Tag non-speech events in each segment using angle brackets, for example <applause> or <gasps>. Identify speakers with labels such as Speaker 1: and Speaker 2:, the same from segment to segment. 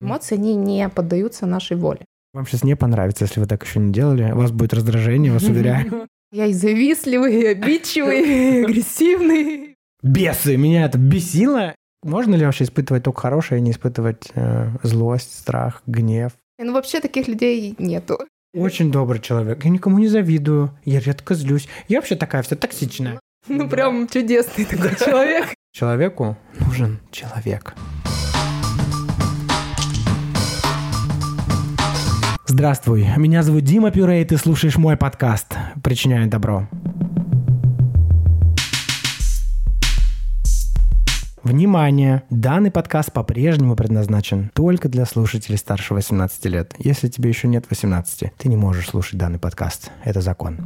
Speaker 1: Эмоции, они не поддаются нашей воле.
Speaker 2: Вам сейчас не понравится, если вы так еще не делали. У вас будет раздражение, вас уверяю. <laughs>
Speaker 1: Я и завистливый, и обидчивый, и <laughs> агрессивный.
Speaker 2: Бесы! Меня это бесило. Можно ли вообще испытывать только хорошее, а не испытывать э, злость, страх, гнев?
Speaker 1: Ну, вообще таких людей нету.
Speaker 2: Очень добрый человек. Я никому не завидую. Я редко злюсь. Я вообще такая вся токсичная.
Speaker 1: Ну, прям чудесный такой человек.
Speaker 2: Человеку нужен человек. Здравствуй, меня зовут Дима Пюре, и ты слушаешь мой подкаст «Причиняю добро». Внимание! Данный подкаст по-прежнему предназначен только для слушателей старше 18 лет. Если тебе еще нет 18, ты не можешь слушать данный подкаст. Это закон.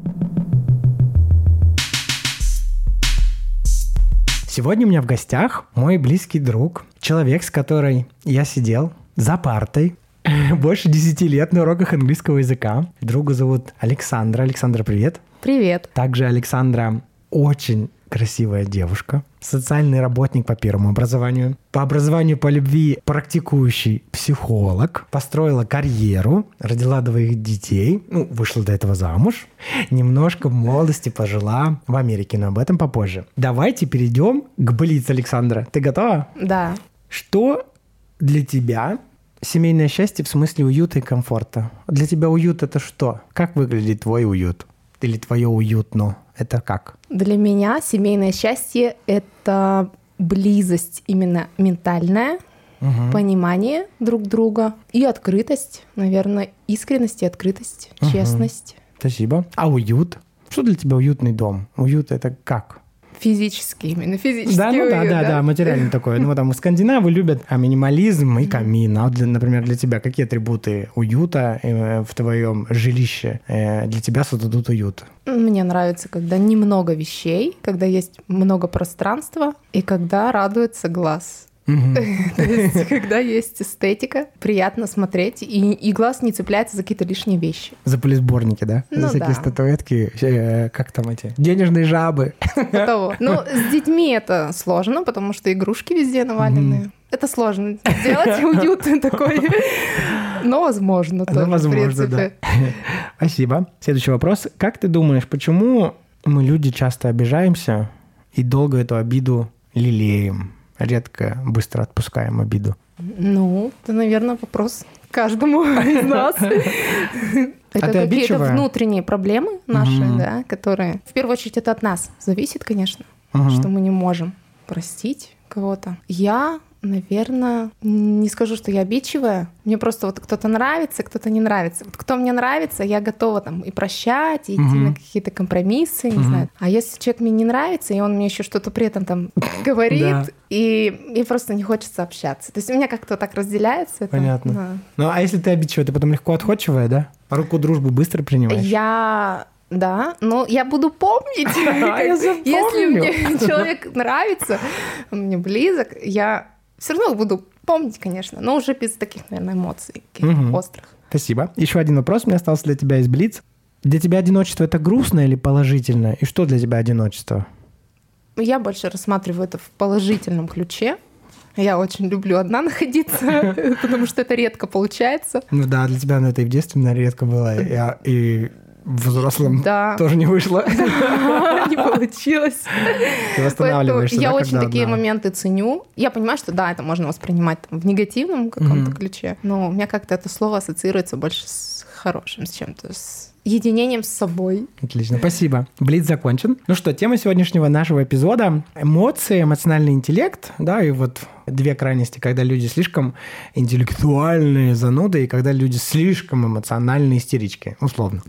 Speaker 2: Сегодня у меня в гостях мой близкий друг, человек, с которой я сидел за партой <laughs> больше 10 лет на уроках английского языка. Друга зовут Александра. Александра, привет.
Speaker 1: Привет.
Speaker 2: Также Александра очень красивая девушка, социальный работник по первому образованию, по образованию по любви практикующий психолог, построила карьеру, родила двоих детей, ну, вышла до этого замуж, немножко молодости пожила в Америке, но об этом попозже. Давайте перейдем к Блиц, Александра. Ты готова?
Speaker 1: Да.
Speaker 2: Что для тебя семейное счастье в смысле уюта и комфорта. Для тебя уют это что? Как выглядит твой уют? Или твое уютно? Это как?
Speaker 1: Для меня семейное счастье — это близость именно ментальная,
Speaker 2: Мгм.
Speaker 1: понимание друг друга и открытость, наверное, искренность и открытость,
Speaker 2: Мгм.
Speaker 1: честность.
Speaker 2: Спасибо. А уют? Что для тебя уютный дом? Уют это как?
Speaker 1: Физически, именно физически.
Speaker 2: Да, ну да,
Speaker 1: уют,
Speaker 2: да, да, материально такое. Ну, там скандинавы любят а, минимализм и камин. А вот, для- например, для тебя какие атрибуты уюта э, в твоем жилище э, для тебя создадут уют?
Speaker 1: Мне нравится, когда немного вещей, когда есть много пространства и когда радуется глаз.
Speaker 2: Мгм. <laughs>
Speaker 1: То есть, когда есть эстетика, приятно смотреть, и, и глаз не цепляется за какие-то лишние вещи.
Speaker 2: За полисборники, да?
Speaker 1: Ну
Speaker 2: За всякие
Speaker 1: да.
Speaker 2: статуэтки, э, как там эти? Денежные жабы. <laughs>
Speaker 1: Того. Ну, с детьми это сложно, потому что игрушки везде навалены. Это сложно сделать <laughs> уютный такой. Но возможно тоже,
Speaker 2: возможно,
Speaker 1: принципе.
Speaker 2: Спасибо. Следующий вопрос. Как ты думаешь, почему мы люди часто обижаемся и долго эту обиду лелеем? Редко быстро отпускаем обиду.
Speaker 1: Ну, это, наверное, вопрос каждому из <laughs> нас. Это
Speaker 2: А ты
Speaker 1: какие-то внутренние проблемы наши,
Speaker 2: Мгм.
Speaker 1: да, которые... В первую очередь это от нас зависит, конечно,
Speaker 2: Мгм.
Speaker 1: что мы не можем простить кого-то. Я, наверное, не скажу, что я обидчивая. Мне просто вот кто-то нравится, кто-то не нравится. Вот кто мне нравится, я готова там и прощать, и идти
Speaker 2: Мгм.
Speaker 1: на какие-то компромиссы, не
Speaker 2: Мгм.
Speaker 1: знаю. А если человек мне не нравится, и он мне еще что-то при этом там <laughs> говорит,
Speaker 2: Да.
Speaker 1: и мне просто не хочется общаться. То есть у меня как-то так разделяется. это.
Speaker 2: Понятно.
Speaker 1: Да.
Speaker 2: Ну, а если ты обидчивая, ты потом легко отходчивая, да? Руку дружбы быстро принимаешь?
Speaker 1: Я да, но я буду помнить. <laughs>
Speaker 2: А.
Speaker 1: Если мне человек нравится, он мне близок, я все равно буду помнить, конечно, но уже без таких, наверное, эмоций каких-то
Speaker 2: Мгм.
Speaker 1: острых.
Speaker 2: Спасибо. Еще один вопрос у меня остался для тебя из Блиц. Для тебя одиночество это грустно или положительно? И что для тебя одиночество?
Speaker 1: Я больше рассматриваю это в положительном ключе. Я очень люблю одна <laughs> находиться, потому что это редко получается.
Speaker 2: Ну да, для тебя ну, это и в детстве, наверное, редко было, и, а- и в взрослом
Speaker 1: Да.
Speaker 2: тоже не вышло. <laughs>
Speaker 1: Не получилось.
Speaker 2: Ты восстанавливаешься,
Speaker 1: я очень такие моменты ценю. Я понимаю, что да, это можно воспринимать в негативном каком-то ключе, но у меня как-то это слово ассоциируется больше с хорошим, с чем-то, с единением с собой.
Speaker 2: Отлично, спасибо. Блиц закончен. Ну что, тема сегодняшнего нашего эпизода – эмоции, эмоциональный интеллект, да, и вот две крайности, когда люди слишком интеллектуальные зануды, и когда люди слишком эмоциональные истерички, условно.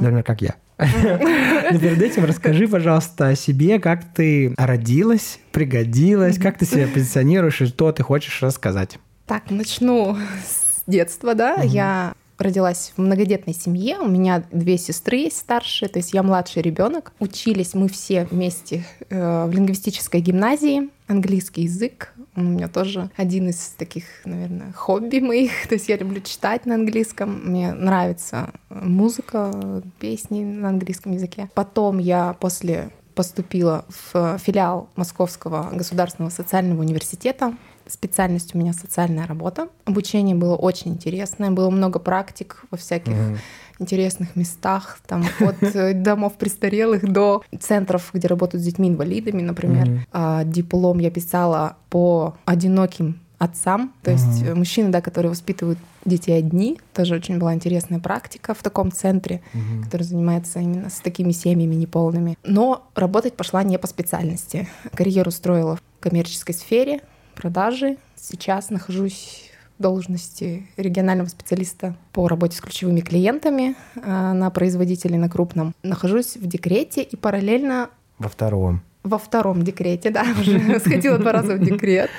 Speaker 2: Например, как я. Но перед этим расскажи, пожалуйста, о себе, как ты родилась, пригодилась, как ты себя позиционируешь и что ты хочешь рассказать.
Speaker 1: Так, начну с детства, да. Я родилась в многодетной семье. У меня две сестры есть старшие, то есть я младший ребенок. Учились мы все вместе э, в лингвистической гимназии. Английский язык он у меня тоже один из таких, наверное, хобби моих. <laughs> То есть я люблю читать на английском. Мне нравится музыка, песни на английском языке. Потом я после поступила в филиал Московского государственного социального университета Специальность у меня социальная работа. Обучение было очень интересное, было много практик во всяких mm интересных местах, там от <laughs> э, домов престарелых до центров, где работают с детьми-инвалидами, например. mm Диплом я писала по одиноким отцам, то есть uh мужчины, да, которые воспитывают детей одни, тоже очень была интересная практика в таком центре, uh который занимается именно с такими семьями неполными. Но работать пошла не по специальности. Карьеру строила в коммерческой сфере, продажи. Сейчас нахожусь в должности регионального специалиста по работе с ключевыми клиентами э, на производителе на крупном. Нахожусь в декрете и параллельно...
Speaker 2: Во втором.
Speaker 1: Во втором декрете, да, <laughs> уже сходила два раза в декрет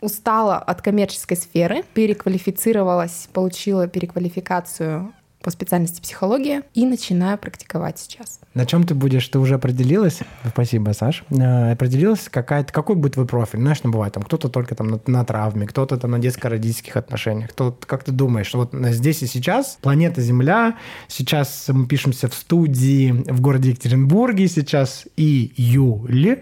Speaker 1: устала от коммерческой сферы, переквалифицировалась, получила переквалификацию по специальности психология и начинаю практиковать сейчас.
Speaker 2: На чем ты будешь? Ты уже определилась? Спасибо, Саш. Э, определилась, какая какой будет твой профиль? Знаешь, ну бывает, там кто-то только там на, на травме, кто-то там на детско-родительских отношениях. Кто, как ты думаешь, вот здесь и сейчас планета Земля, сейчас мы пишемся в студии в городе Екатеринбурге, сейчас июль.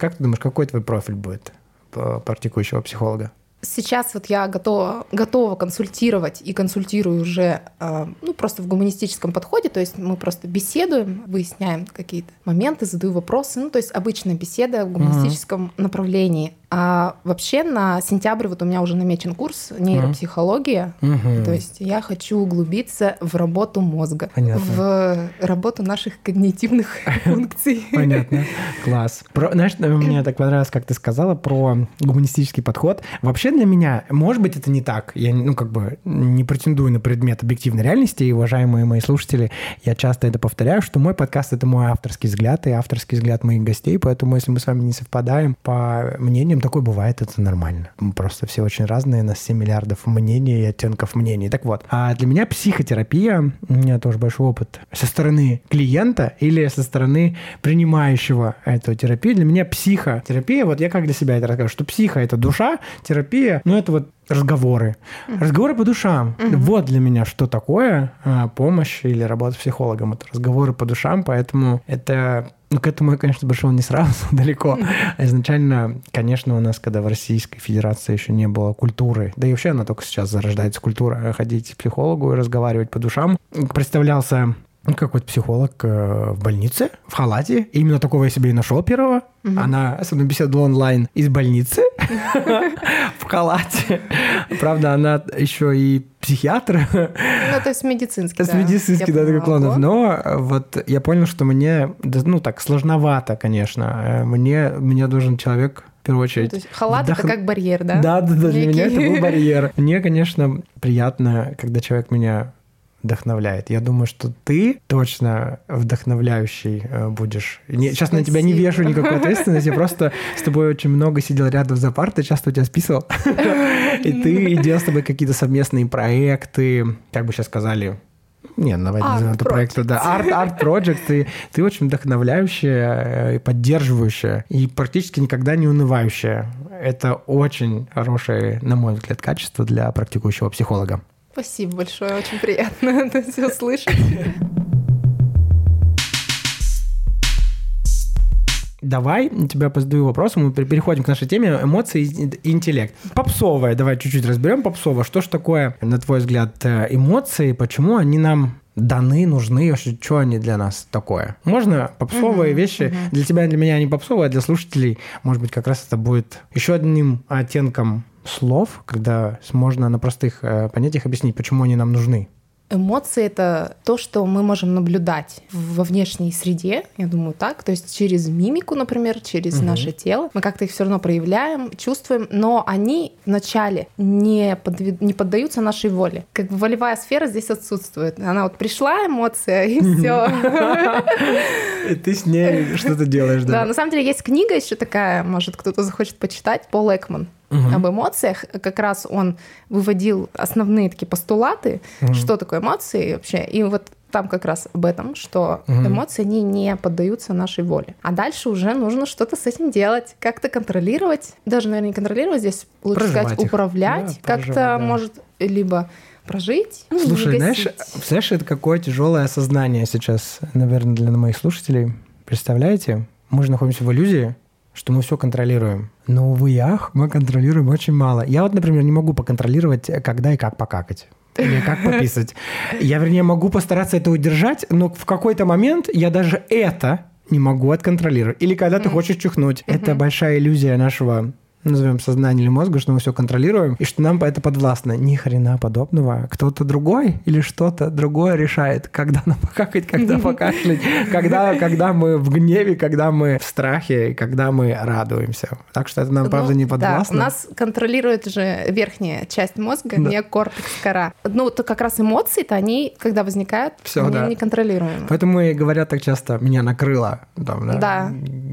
Speaker 2: Как ты думаешь, какой твой профиль будет? практикующего психолога?
Speaker 1: Сейчас вот я готова, готова консультировать и консультирую уже э, ну, просто в гуманистическом подходе, то есть мы просто беседуем, выясняем какие-то моменты, задаю вопросы, ну то есть обычная беседа в гуманистическом uh-huh. направлении. А вообще на сентябрь вот у меня уже намечен курс нейропсихология. Угу. То есть я хочу углубиться в работу мозга, Понятно. в работу наших когнитивных <laughs> функций.
Speaker 2: Понятно. Класс. Про, знаешь, мне так понравилось, как ты сказала про гуманистический подход. Вообще для меня, может быть, это не так. Я, ну, как бы не претендую на предмет объективной реальности, и, уважаемые мои слушатели, я часто это повторяю, что мой подкаст — это мой авторский взгляд и авторский взгляд моих гостей, поэтому если мы с вами не совпадаем по мнениям, такое бывает, это нормально. Мы просто все очень разные, у нас 7 миллиардов мнений и оттенков мнений. Так вот, а для меня психотерапия, у меня тоже большой опыт со стороны клиента или со стороны принимающего эту терапию. Для меня психотерапия, вот я как для себя это расскажу, что психо — это душа, терапия, ну это вот разговоры. Mm-hmm. Разговоры по душам. Mm-hmm. Вот для меня что такое а, помощь или работа с психологом. Это разговоры по душам, поэтому это ну, к этому я, конечно, пришел не сразу, <laughs> далеко. Изначально, конечно, у нас, когда в Российской Федерации еще не было культуры, да и вообще она только сейчас зарождается культура, ходить к психологу и разговаривать по душам, представлялся какой-то психолог э, в больнице, в халате. И именно такого я себе и нашел первого. Угу. Она со мной беседовала онлайн из больницы <laughs> в халате. Правда, она еще и психиатр.
Speaker 1: Ну, то есть медицинский,
Speaker 2: да. Медицинский, да, такой клонов. Но вот я понял, что мне, ну, так, сложновато, конечно. Э, мне, мне должен человек в первую очередь.
Speaker 1: То есть халат вдох... это как барьер, да?
Speaker 2: Да, да, да, для меня это был барьер. <laughs> Мне, конечно, приятно, когда человек меня вдохновляет. Я думаю, что ты точно вдохновляющий э, будешь. Не, сейчас на тебя не вешу никакой ответственности, я <laughs> просто с тобой очень много сидел рядом за партой, часто у тебя списывал. И ты делал с тобой какие-то совместные проекты, как бы сейчас сказали, не, давайте назовем это проект, да. Арт, арт project, ты, ты очень вдохновляющая э, и поддерживающая, и практически никогда не унывающая. Это очень хорошее, на мой взгляд, качество для практикующего психолога.
Speaker 1: Спасибо большое, очень приятно <laughs> это все слышать.
Speaker 2: Давай, тебя позадаю вопросом, мы переходим к нашей теме эмоции и интеллект. Попсовая, давай чуть-чуть разберем попсово. Что ж такое, на твой взгляд, э, эмоции, почему они нам даны, нужны, вообще, что они для нас такое? Можно попсовые uh-huh, вещи, uh-huh. для тебя, для меня они попсовые, а для слушателей, может быть, как раз это будет еще одним оттенком слов, когда можно на простых э, понятиях объяснить, почему они нам нужны.
Speaker 1: Эмоции — это то, что мы можем наблюдать во внешней среде, я думаю, так. То есть через мимику, например, через угу. наше тело. Мы как-то их все равно проявляем, чувствуем, но они вначале не, подвид... не поддаются нашей воле. Как бы волевая сфера здесь отсутствует. Она вот пришла, эмоция, и все. <laughs>
Speaker 2: Ты с ней что-то делаешь, да?
Speaker 1: Да, на самом деле есть книга еще такая, может, кто-то захочет почитать, Пол Экман угу. об эмоциях. Как раз он выводил основные такие постулаты, угу. что такое эмоции вообще. И вот там как раз об этом, что угу. эмоции они не поддаются нашей воле. А дальше уже нужно что-то с этим делать, как-то контролировать, даже, наверное, не контролировать, здесь лучше Проживать сказать, их. управлять, да, как-то да. может либо прожить.
Speaker 2: Ну, Слушай, знаешь, знаешь, это какое тяжелое осознание сейчас, наверное, для моих слушателей. Представляете? Мы же находимся в иллюзии, что мы все контролируем. Но, увы и ах, мы контролируем очень мало. Я вот, например, не могу поконтролировать, когда и как покакать. Или как пописать. <laughs> Я, вернее, могу постараться это удержать, но в какой-то момент я даже это не могу отконтролировать. Или когда ты хочешь чихнуть. Это большая иллюзия нашего назовем сознание или мозга, что мы все контролируем, и что нам это подвластно. Ни хрена подобного. Кто-то другой или что-то другое решает, когда нам <laughs> покакать, когда покашлять, когда, когда мы в гневе, когда мы в страхе, когда мы радуемся. Так что это нам, правда, ну, не подвластно.
Speaker 1: Да, у нас контролирует же верхняя часть мозга, да. не кортекс кора. Ну, то как раз эмоции-то, они, когда возникают, Всё, они да. не контролируемы.
Speaker 2: Поэтому и говорят так часто, меня накрыло. Там, да, да.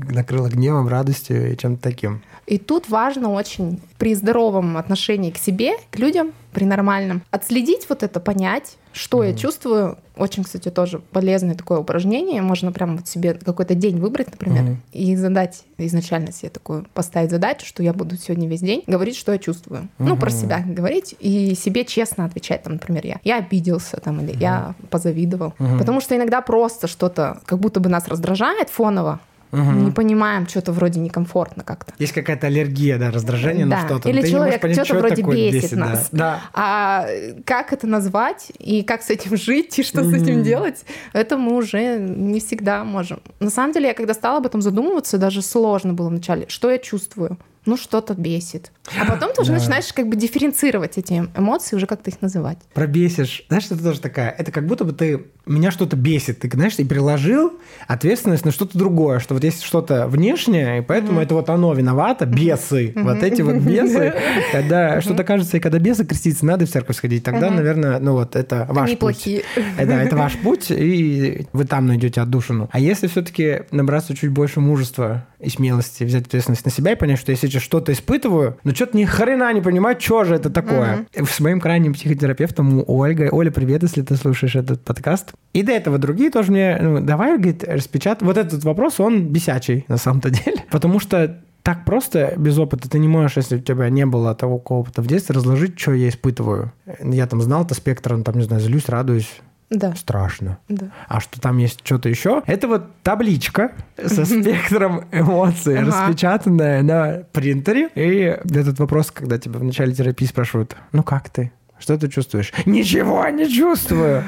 Speaker 2: Накрыло гневом, радостью и чем-то таким.
Speaker 1: И тут важно очень при здоровом отношении к себе, к людям, при нормальном, отследить вот это, понять, что mm-hmm. я чувствую. Очень, кстати, тоже полезное такое упражнение. Можно прям вот себе какой-то день выбрать, например, mm-hmm. и задать изначально себе такую, поставить задачу, что я буду сегодня весь день говорить, что я чувствую. Mm-hmm. Ну, про себя говорить и себе честно отвечать, там, например, я, я обиделся там, или mm-hmm. я позавидовал. Mm-hmm. Потому что иногда просто что-то как будто бы нас раздражает фоново, Угу. Не понимаем, что-то вроде некомфортно как-то.
Speaker 2: Есть какая-то аллергия, да, раздражение да. на что-то.
Speaker 1: Или человек что-то вроде бесит, бесит нас. Да. А как это назвать и как с этим жить и что mm с этим делать, это мы уже не всегда можем. На самом деле, я когда стала об этом задумываться, даже сложно было вначале. Что я чувствую? ну что-то бесит. А потом ты уже да. начинаешь как бы дифференцировать эти эмоции, уже как-то их называть.
Speaker 2: Пробесишь. Знаешь, это тоже такая, это как будто бы ты, меня что-то бесит, ты, знаешь, и переложил ответственность на что-то другое, что вот есть что-то внешнее, и поэтому mm-hmm. это вот оно виновато, бесы, mm-hmm. вот эти вот бесы. <laughs> Когда mm-hmm. что-то кажется, и когда бесы креститься, надо в церковь сходить, тогда, mm-hmm. наверное, ну вот это ваш Они путь. Плохие. Э, да, это ваш путь, и вы там найдете отдушину. А если все-таки набраться чуть больше мужества и смелости, взять ответственность на себя и понять, что если что-то испытываю, но что-то ни хрена не понимаю, что же это такое. Mm-hmm. С моим крайним психотерапевтом Ольгой. Оля, привет, если ты слушаешь этот подкаст. И до этого другие тоже мне, ну, давай, говорит, распечатай. Вот этот вопрос, он бесячий на самом-то деле. <laughs> Потому что так просто, без опыта, ты не можешь, если у тебя не было того опыта в детстве, разложить, что я испытываю. Я там знал это спектр, там, не знаю, злюсь, радуюсь,
Speaker 1: да.
Speaker 2: страшно.
Speaker 1: Да.
Speaker 2: А что там есть что-то еще? Это вот табличка <laughs> со спектром эмоций, распечатанная на принтере. И этот вопрос, когда тебя в начале терапии спрашивают, ну как ты? Что ты чувствуешь? Ничего не чувствую.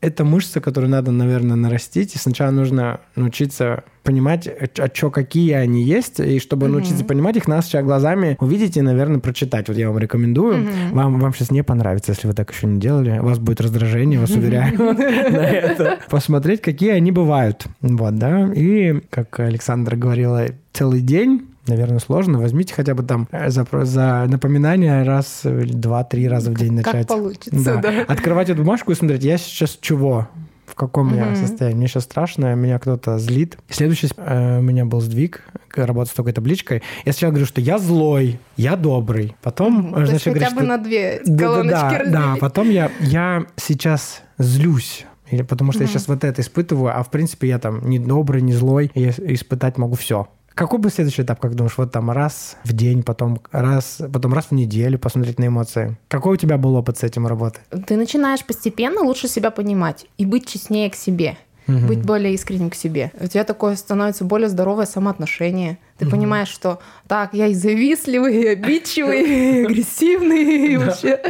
Speaker 2: это мышцы, которые надо, наверное, нарастить. И сначала нужно научиться понимать, а что, какие они есть, и чтобы mm-hmm. научиться понимать их, надо сначала глазами увидеть и, наверное, прочитать. Вот я вам рекомендую. Mm-hmm. Вам, вам сейчас не понравится, если вы так еще не делали. У вас будет раздражение, вас уверяю, <laughs> на это. Посмотреть, какие они бывают. Вот, да. И, как Александра говорила, целый день наверное, сложно. Возьмите хотя бы там э, за, за напоминание раз, два-три раза в день начать.
Speaker 1: Как получится, да. да.
Speaker 2: Открывать эту бумажку и смотреть, я сейчас чего? в каком угу. я состоянии. Мне сейчас страшно, меня кто-то злит. Следующий э, у меня был сдвиг, работа с такой табличкой. Я сначала говорю, что я злой, я добрый. Потом,
Speaker 1: угу. значит, говорю, хотя бы что... на две колоночки
Speaker 2: да, да, да, потом я, я сейчас злюсь. Или потому что mm я сейчас вот это испытываю, а в принципе я там не добрый, не злой, я испытать могу все. Какой бы следующий этап, как думаешь, вот там раз в день, потом раз, потом раз в неделю посмотреть на эмоции? Какой у тебя был опыт с этим работы?
Speaker 1: Ты начинаешь постепенно лучше себя понимать и быть честнее к себе угу. быть более искренним к себе. У тебя такое становится более здоровое самоотношение. Ты понимаешь, что так, я и завистливый, и обидчивый, <laughs> и агрессивный, и вообще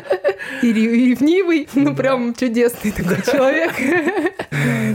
Speaker 1: и ревнивый. Ну, прям чудесный такой человек. <laughs>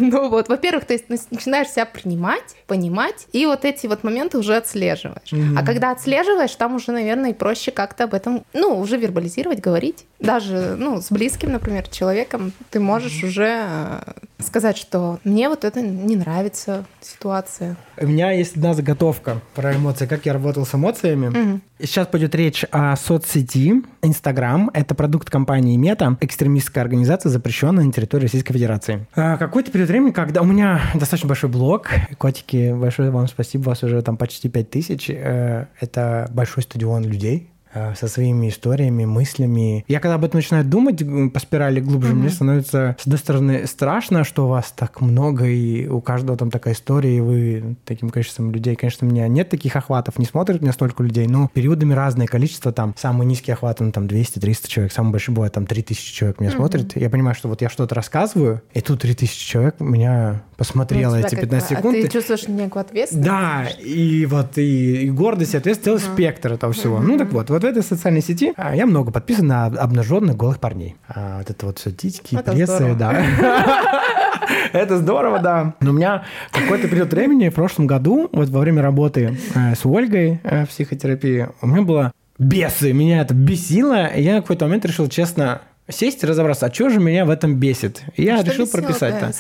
Speaker 1: Ну вот, во-первых, ты начинаешь себя принимать, понимать, и вот эти вот моменты уже отслеживаешь. А когда отслеживаешь, там уже, наверное, проще как-то об этом, ну, уже вербализировать, говорить. Даже, ну, с близким, например, человеком ты можешь уже э, сказать, что мне вот это не нравится ситуация.
Speaker 2: У меня есть одна заготовка про эмоции, как я работал с эмоциями. Угу. Сейчас пойдет речь о соцсети. Инстаграм – это продукт компании Мета, экстремистская организация, запрещенная на территории Российской Федерации. А какой-то период времени, когда у меня достаточно большой блог, котики, большое вам спасибо, у вас уже там почти 5 тысяч, э, это большой стадион людей, со своими историями, мыслями. Я когда об этом начинаю думать по спирали глубже, mm-hmm. мне становится, с одной стороны, страшно, что у вас так много, и у каждого там такая история, и вы таким количеством людей. Конечно, у меня нет таких охватов, не смотрят меня столько людей, но периодами разное количество, там, самый низкий охват, он там 200-300 человек, самый большой бывает там 3000 человек меня mm-hmm. смотрит. Я понимаю, что вот я что-то рассказываю, и тут 3000 человек меня посмотрело ну, эти 15 секунд.
Speaker 1: А ты чувствуешь некую ответственность?
Speaker 2: Да, и вот и, и гордость, и ответственность, целый uh-huh. спектр этого всего. Uh-huh. Ну так вот, вот в этой социальной сети а, я много подписан на обнаженных голых парней. А вот это вот все титьки, это прессы, здорово. да. <laughs> Это здорово, да. Но у меня какой-то период времени в прошлом году, вот во время работы э, с Ольгой э, в психотерапии, у меня было бесы, меня это бесило, и я на какой-то момент решил честно сесть и разобраться, а что же меня в этом бесит. И я а решил прописать это.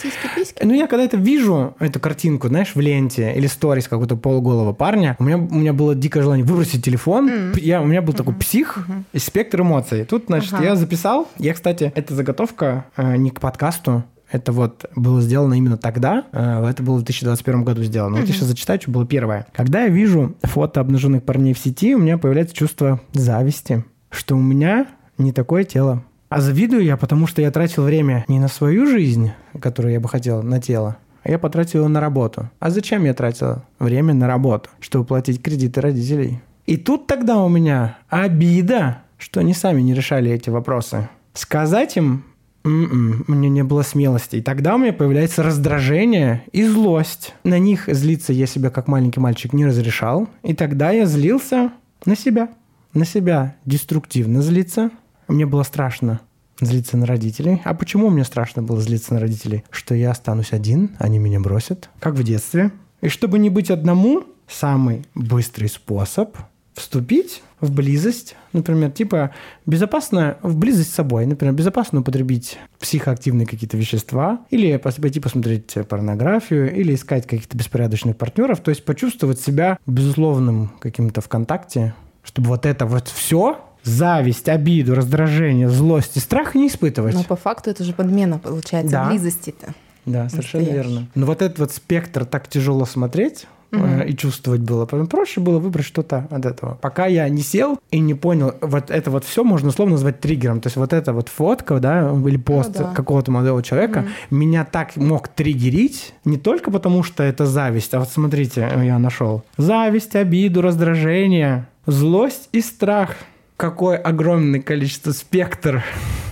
Speaker 2: Ну, я когда это вижу, эту картинку, знаешь, в ленте или сторис какого-то полуголого парня, у меня, у меня было дикое желание выбросить телефон. Mm. Я, у меня был mm-hmm. такой псих mm-hmm. и спектр эмоций. Тут, значит, uh-huh. я записал. Я, кстати, эта заготовка э, не к подкасту, это вот было сделано именно тогда. Э, это было в 2021 году сделано. Вот я сейчас зачитаю, что было первое. Когда я вижу фото обнаженных парней в сети, у меня появляется чувство зависти, что у меня не такое тело. А завидую я, потому что я тратил время не на свою жизнь, которую я бы хотел, на тело, а я потратил его на работу. А зачем я тратил время на работу? Чтобы платить кредиты родителей. И тут тогда у меня обида, что они сами не решали эти вопросы. Сказать им м-м, мне не было смелости. И тогда у меня появляется раздражение и злость. На них злиться я себя как маленький мальчик не разрешал. И тогда я злился на себя. На себя деструктивно злиться, мне было страшно злиться на родителей. А почему мне страшно было злиться на родителей? Что я останусь один, они меня бросят, как в детстве. И чтобы не быть одному, самый быстрый способ вступить в близость, например, типа безопасно в близость с собой, например, безопасно употребить психоактивные какие-то вещества, или пойти посмотреть порнографию, или искать каких-то беспорядочных партнеров, то есть почувствовать себя безусловным каким-то в контакте, чтобы вот это вот все зависть, обиду, раздражение, злость и страх не испытывать.
Speaker 1: Но по факту это же подмена получается да. близости-то.
Speaker 2: Да, совершенно верно. Но вот этот вот спектр так тяжело смотреть, угу. и чувствовать было. Поэтому проще было выбрать что-то от этого. Пока я не сел и не понял, вот это вот все можно условно назвать триггером. То есть вот эта вот фотка, да, или пост ну, да. какого-то молодого человека угу. меня так мог триггерить не только потому, что это зависть, а вот смотрите, я нашел. Зависть, обиду, раздражение, злость и страх – какое огромное количество спектр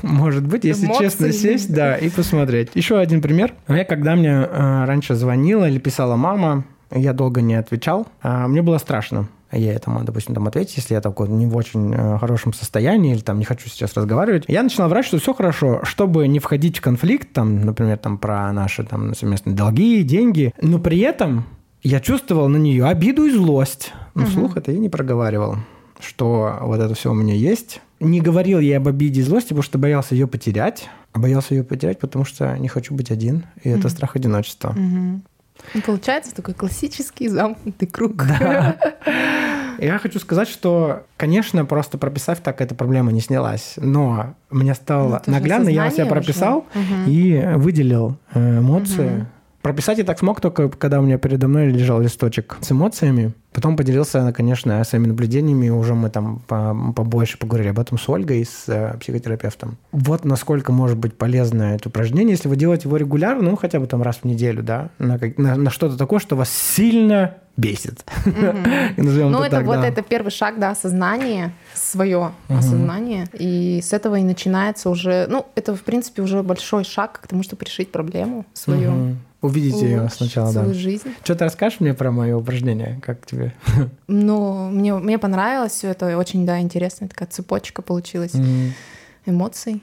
Speaker 2: может быть, если Эмоции. честно сесть, да, и посмотреть. Еще один пример. Я когда мне э, раньше звонила или писала мама, я долго не отвечал, а мне было страшно. Я этому, допустим, там ответить, если я такой не в очень э, хорошем состоянии или там не хочу сейчас разговаривать. Я начинал врать, что все хорошо, чтобы не входить в конфликт, там, например, там про наши там совместные долги, деньги, но при этом я чувствовал на нее обиду и злость. Но угу. вслух это я не проговаривал что вот это все у меня есть. Не говорил я об обиде и злости, потому что боялся ее потерять. А боялся ее потерять, потому что не хочу быть один. И mm-hmm. это страх одиночества.
Speaker 1: Mm-hmm. Получается такой классический замкнутый круг.
Speaker 2: Да. <laughs> Я хочу сказать, что, конечно, просто прописав так, эта проблема не снялась. Но мне стало ну, наглядно, я себя прописал угу. и выделил э, эмоции. Угу. Прописать я так смог только, когда у меня передо мной лежал листочек с эмоциями. Потом поделился, конечно, своими наблюдениями, уже мы там побольше поговорили об этом с Ольгой, с э, психотерапевтом. Вот насколько может быть полезно это упражнение, если вы делаете его регулярно, ну, хотя бы там раз в неделю, да, на, на, на что-то такое, что вас сильно бесит. <laughs>
Speaker 1: Ну, это вот это первый шаг, да, осознание, свое осознание. И с этого и начинается уже, ну, это, в принципе, уже большой шаг к тому, чтобы решить проблему свою.
Speaker 2: Увидите ее сначала,
Speaker 1: свою
Speaker 2: да.
Speaker 1: жизнь.
Speaker 2: Что ты расскажешь мне про мое упражнение? Как тебе? <laughs>
Speaker 1: Ну, мне, мне понравилось все это. Очень, да, интересная такая цепочка получилась mm-hmm. эмоций.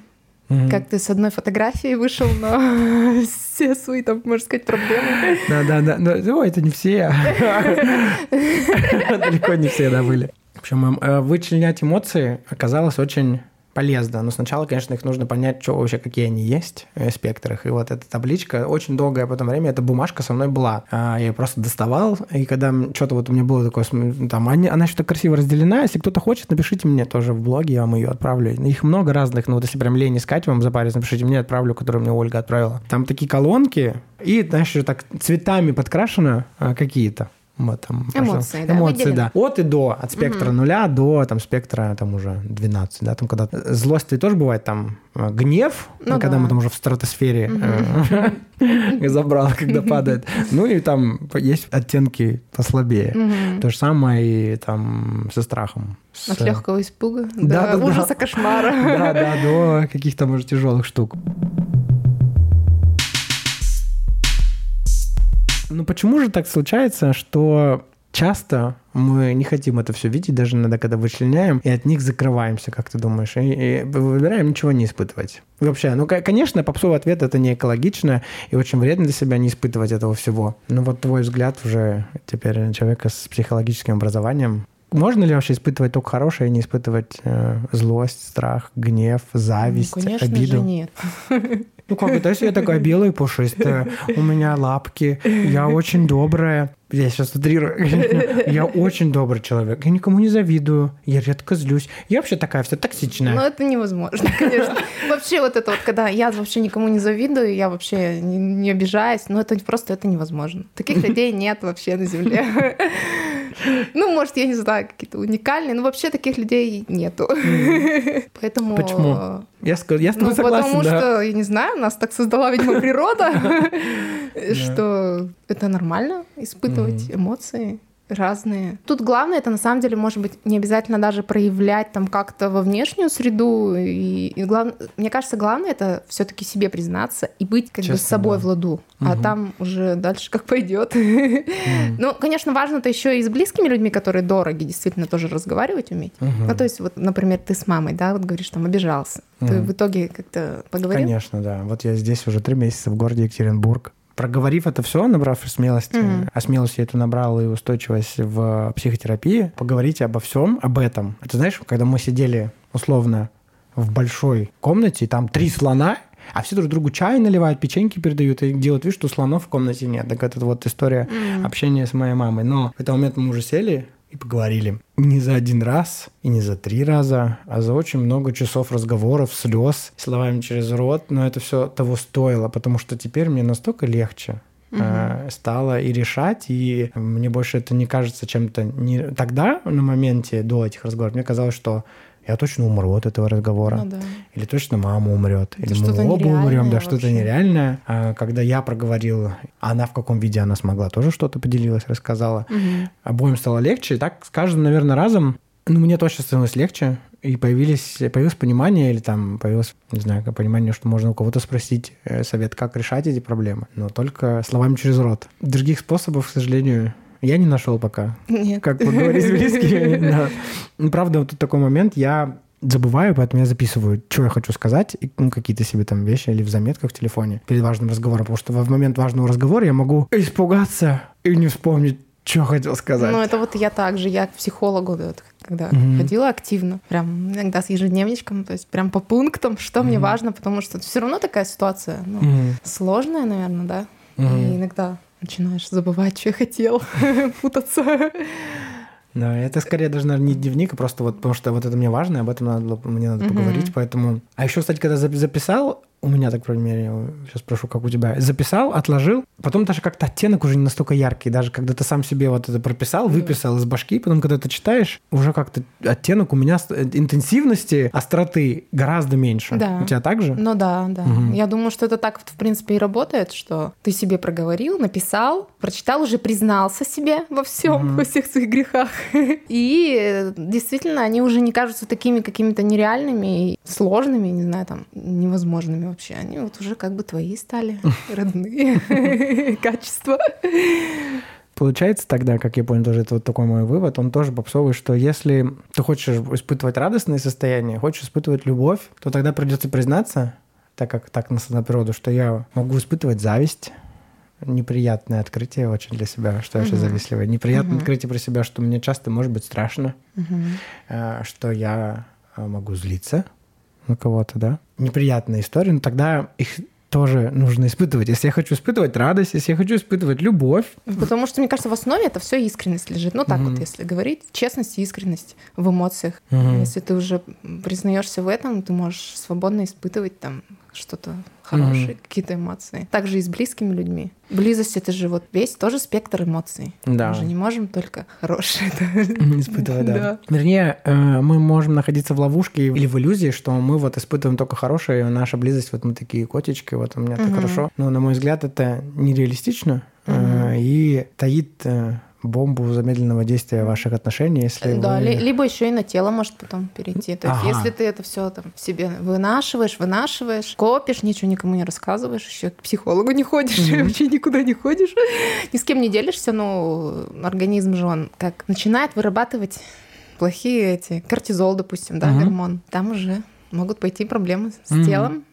Speaker 1: Mm-hmm. Как ты с одной фотографии вышел на <laughs> все свои, там, можно сказать, проблемы.
Speaker 2: Да, да, да. Ну, это не все. <laughs> Далеко не все, да, были. В общем, э, вычленять эмоции оказалось очень полезно. Но сначала, конечно, их нужно понять, что вообще, какие они есть в спектрах. И вот эта табличка, очень долгое потом время эта бумажка со мной была. А, я ее просто доставал, и когда что-то вот у меня было такое, там, она что-то красиво разделена, если кто-то хочет, напишите мне тоже в блоге, я вам ее отправлю. Их много разных, но вот если прям лень искать вам запариться, напишите мне, отправлю, которую мне Ольга отправила. Там такие колонки, и, знаешь, так цветами подкрашено а, какие-то там,
Speaker 1: эмоции, да,
Speaker 2: Эмоции,
Speaker 1: выделены.
Speaker 2: да. От и до, от спектра нуля до там спектра там уже 12, да, там когда злость и тоже бывает там э, гнев,
Speaker 1: Ну
Speaker 2: когда
Speaker 1: да.
Speaker 2: мы там уже в стратосфере э, <laughs> забрал, когда падает. Ну и там есть оттенки послабее. То же самое и там со страхом.
Speaker 1: От легкого испуга
Speaker 2: да.
Speaker 1: ужаса, кошмара. <laughs>
Speaker 2: Да, да, до каких-то, может, тяжелых штук. Ну почему же так случается, что часто мы не хотим это все видеть, даже иногда, когда вычленяем, и от них закрываемся, как ты думаешь, и, и выбираем ничего не испытывать. И вообще, ну, ко- конечно, попсовый ответ это не экологично и очень вредно для себя не испытывать этого всего. Но вот твой взгляд уже теперь человека с психологическим образованием. Можно ли вообще испытывать только хорошее и не испытывать э, злость, страх, гнев, зависть,
Speaker 1: Ну, конечно
Speaker 2: обиду?
Speaker 1: же нет. <laughs>
Speaker 2: Ну как это, если я такая белая и пушистая, у меня лапки, я очень добрая. Я сейчас утрирую. Я очень добрый человек. Я никому не завидую. Я редко злюсь. Я вообще такая вся токсичная.
Speaker 1: это невозможно, конечно. Вообще вот это вот, когда я вообще никому не завидую, я вообще не, не обижаюсь, но это просто это невозможно. Таких людей нет вообще на Земле. Ну, может, я не знаю, какие-то уникальные, но вообще таких людей нету. Поэтому...
Speaker 2: Почему? Я, ска- я с тобой
Speaker 1: Ну,
Speaker 2: согласен,
Speaker 1: потому
Speaker 2: да.
Speaker 1: что, я не знаю, нас так создала, видимо, природа, <laughs> <laughs> что это нормально испытывать эмоции разные. Тут главное, это на самом деле, может быть, не обязательно даже проявлять там как-то во внешнюю среду. И, и глав- мне кажется, главное это все-таки себе признаться и быть как бы с
Speaker 2: Честно,
Speaker 1: собой
Speaker 2: да.
Speaker 1: в ладу. А
Speaker 2: Мгм.
Speaker 1: там уже дальше как пойдет. Ну, конечно, важно это еще и с близкими людьми, которые дороги, действительно тоже разговаривать уметь.
Speaker 2: Мгм.
Speaker 1: Ну, то есть, вот, например, ты с мамой, да, вот говоришь, там, обижался. Ты в итоге как-то поговорил?
Speaker 2: Конечно, да. Вот я здесь уже три месяца в городе Екатеринбург. Проговорив это все, набрав смелости,
Speaker 1: Мгм.
Speaker 2: а смелость я эту набрал и устойчивость в психотерапии, поговорить обо всем, об этом. Это знаешь, когда мы сидели условно в большой комнате, и там три слона, а все друг другу чай наливают, печеньки передают и делают вид, что слонов в комнате нет. Так это вот история
Speaker 1: М.
Speaker 2: общения с моей мамой. Но в этот момент мы уже сели и поговорили. Не за один раз и не за три раза, а за очень много часов разговоров, слез, словами через рот. Но это все того стоило, потому что теперь мне настолько легче э, стало и решать, и мне больше это не кажется чем-то... Не... Тогда, на моменте до этих разговоров, мне казалось, что я точно умру от этого разговора.
Speaker 1: Ну да.
Speaker 2: Или точно мама умрет.
Speaker 1: Это
Speaker 2: Или мы оба умрем, да, что-то нереальное. А когда я проговорил, она в каком виде она смогла, тоже что-то поделилась, рассказала.
Speaker 1: Мгм.
Speaker 2: Обоим стало легче. И так с каждым, наверное, разом, ну, мне точно становилось легче. И появились, появилось понимание, или там появилось, не знаю, понимание, что можно у кого-то спросить э, совет, как решать эти проблемы. Но только словами через рот. Других способов, к сожалению, я не нашел пока
Speaker 1: Нет.
Speaker 2: как поговорить <laughs> да. Ну, Правда, вот тут такой момент, я забываю, поэтому я записываю, что я хочу сказать, и, ну, какие-то себе там вещи или в заметках в телефоне перед важным разговором, потому что в момент важного разговора я могу испугаться и не вспомнить, что хотел сказать.
Speaker 1: Ну, это вот я также, я к психологу, вот, когда
Speaker 2: Мгм.
Speaker 1: ходила активно, прям иногда с ежедневничком, то есть прям по пунктам, что мне важно, потому что все равно такая ситуация ну,
Speaker 2: Мгм.
Speaker 1: сложная, наверное, да.
Speaker 2: Мгм.
Speaker 1: И иногда начинаешь забывать, что я хотел, <laughs> путаться.
Speaker 2: Да, это скорее даже, наверное, не дневник, а просто вот, потому что вот это мне важно, и об этом надо, мне надо поговорить, поэтому... А еще, кстати, когда зап- записал, у меня, так, по крайней мере, сейчас спрошу, как у тебя, записал, отложил, потом даже как-то оттенок уже не настолько яркий, даже когда ты сам себе вот это прописал, выписал из башки, потом, когда ты читаешь, уже как-то оттенок у меня э, интенсивности, остроты гораздо меньше.
Speaker 1: Да.
Speaker 2: У тебя так же?
Speaker 1: Ну да, да.
Speaker 2: Мгм.
Speaker 1: Я думаю, что это так, в принципе, и работает, что ты себе проговорил, написал, прочитал, уже признался себе во всем,
Speaker 2: Мгм.
Speaker 1: во всех своих грехах. <laughs> И э, действительно, они уже не кажутся такими какими-то нереальными, и сложными, не знаю, там, невозможными вообще. Они вот уже как бы твои стали, <laughs> родные <laughs> качества.
Speaker 2: Получается тогда, как я понял, тоже это вот такой мой вывод, он тоже попсовый, что если ты хочешь испытывать радостное состояние, хочешь испытывать любовь, то тогда придется признаться, так как так нас на природу, что я могу испытывать зависть, неприятное открытие очень для себя, что я
Speaker 1: Мгм.
Speaker 2: завистливый. Неприятное
Speaker 1: Мгм.
Speaker 2: открытие про себя, что мне часто может быть страшно, э, что я э, могу злиться на кого-то, да. Неприятная история, но тогда их тоже нужно испытывать. Если я хочу испытывать радость, если я хочу испытывать любовь,
Speaker 1: Потому что, мне кажется, в основе это все искренность лежит. Ну, так
Speaker 2: Мгм.
Speaker 1: вот, если говорить, честность и искренность в эмоциях.
Speaker 2: Мгм.
Speaker 1: Если ты уже признаешься в этом, ты можешь свободно испытывать там что-то хорошее, mm-hmm. какие-то эмоции. Также и с близкими людьми. Близость это же вот весь тоже спектр эмоций. Да. Мы же не можем только хорошие <laughs>
Speaker 2: испытывать, да. да. Вернее, э, мы можем находиться в ловушке или в иллюзии, что мы вот испытываем только хорошее, и наша близость, вот мы такие котички, вот у меня так хорошо. Но, на мой взгляд, это нереалистично э, и таит э, бомбу замедленного действия ваших отношений, если
Speaker 1: да,
Speaker 2: вы...
Speaker 1: либо еще и на тело может потом перейти. То есть, ага. если ты это все там себе вынашиваешь, вынашиваешь, копишь, ничего никому не рассказываешь, еще к психологу не ходишь, mm-hmm. <laughs> вообще никуда не ходишь, <laughs> ни с кем не делишься, но организм же он как начинает вырабатывать плохие эти кортизол, допустим, да, mm-hmm. гормон. Там уже могут пойти проблемы с mm-hmm. телом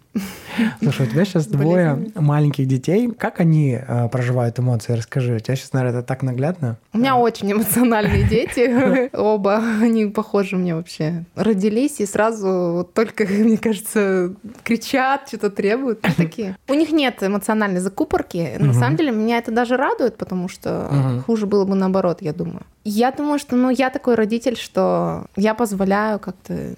Speaker 2: Слушай, у тебя сейчас двое маленьких детей. Как они э, проживают эмоции? Расскажи. У тебя сейчас, наверное, это так наглядно.
Speaker 1: У меня очень эмоциональные дети. <laughs> <laughs> Оба. Они похожи мне вообще. Родились и сразу только, <laughs> мне кажется, кричат, что-то требуют. такие. У них нет эмоциональной закупорки. На самом деле, меня это даже радует, потому что хуже было бы наоборот, я думаю. Я думаю, что ну, я такой родитель, что я позволяю как-то...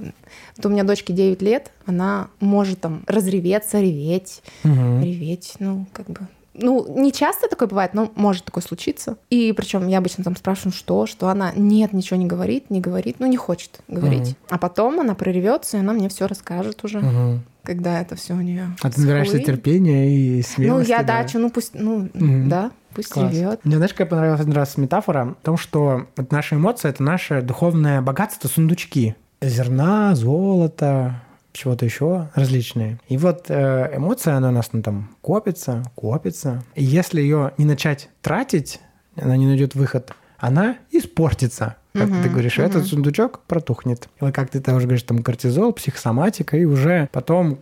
Speaker 1: Вот у меня дочке 9 лет, она может там разреветься, реветь, угу. реветь, ну, как бы... Ну, не часто такое бывает, но может такое случиться. И причем я обычно там спрашиваю, что, что она нет, ничего не говорит, не говорит, ну не хочет говорить. Угу. А потом она проревется, и она мне все расскажет уже. Угу когда это все у нее.
Speaker 2: А ты набираешься терпения и смелости.
Speaker 1: Ну, я да, что, ну пусть, ну, mm да, пусть Класс. ревет.
Speaker 2: Мне, знаешь, какая понравилась один раз метафора? В том, что вот наши эмоции — это наше духовное богатство, сундучки. Зерна, золото, чего-то еще различные. И вот э, эмоция, она у нас ну, там копится, копится. И если ее не начать тратить, она не найдет выход, она испортится как угу, ты говоришь, угу. этот сундучок протухнет. Или как ты тоже говоришь, там кортизол, психосоматика, и уже потом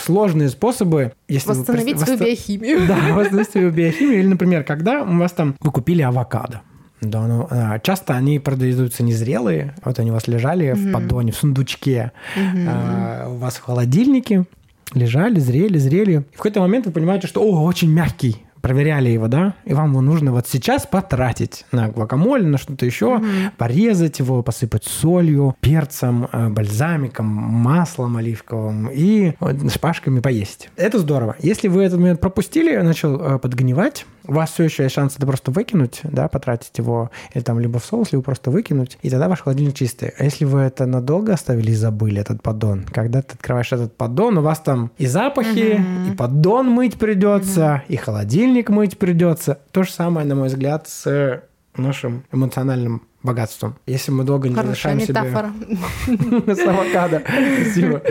Speaker 2: сложные способы...
Speaker 1: Если восстановить вы, свою восст... биохимию. <laughs>
Speaker 2: Да, восстановить свою биохимию. Или, например, когда у вас там вы купили авокадо, да, ну, а, часто они продаются незрелые. Вот они у вас лежали mm в поддоне, в сундучке. mm А, у вас в холодильнике лежали, зрели, зрели. И в какой-то момент вы понимаете, что, о, очень мягкий проверяли его, да, и вам его нужно вот сейчас потратить на гвакамоле, на что-то еще, mm-hmm. порезать его, посыпать солью, перцем, э, бальзамиком, маслом оливковым и шпажками поесть. Это здорово. Если вы этот момент пропустили, начал э, подгнивать, у вас все еще есть шанс это просто выкинуть, да, потратить его, или там либо в соус, либо просто выкинуть, и тогда ваш холодильник чистый. А если вы это надолго оставили и забыли, этот поддон, когда ты открываешь этот поддон, у вас там и запахи, mm-hmm. и поддон мыть придется, mm-hmm. и холодильник холодильник мыть придется. То же самое, на мой взгляд, с нашим эмоциональным богатством. Если мы долго не
Speaker 1: Хорошая разрешаем метафора. <laughs>
Speaker 2: себе... Авокадо. Спасибо.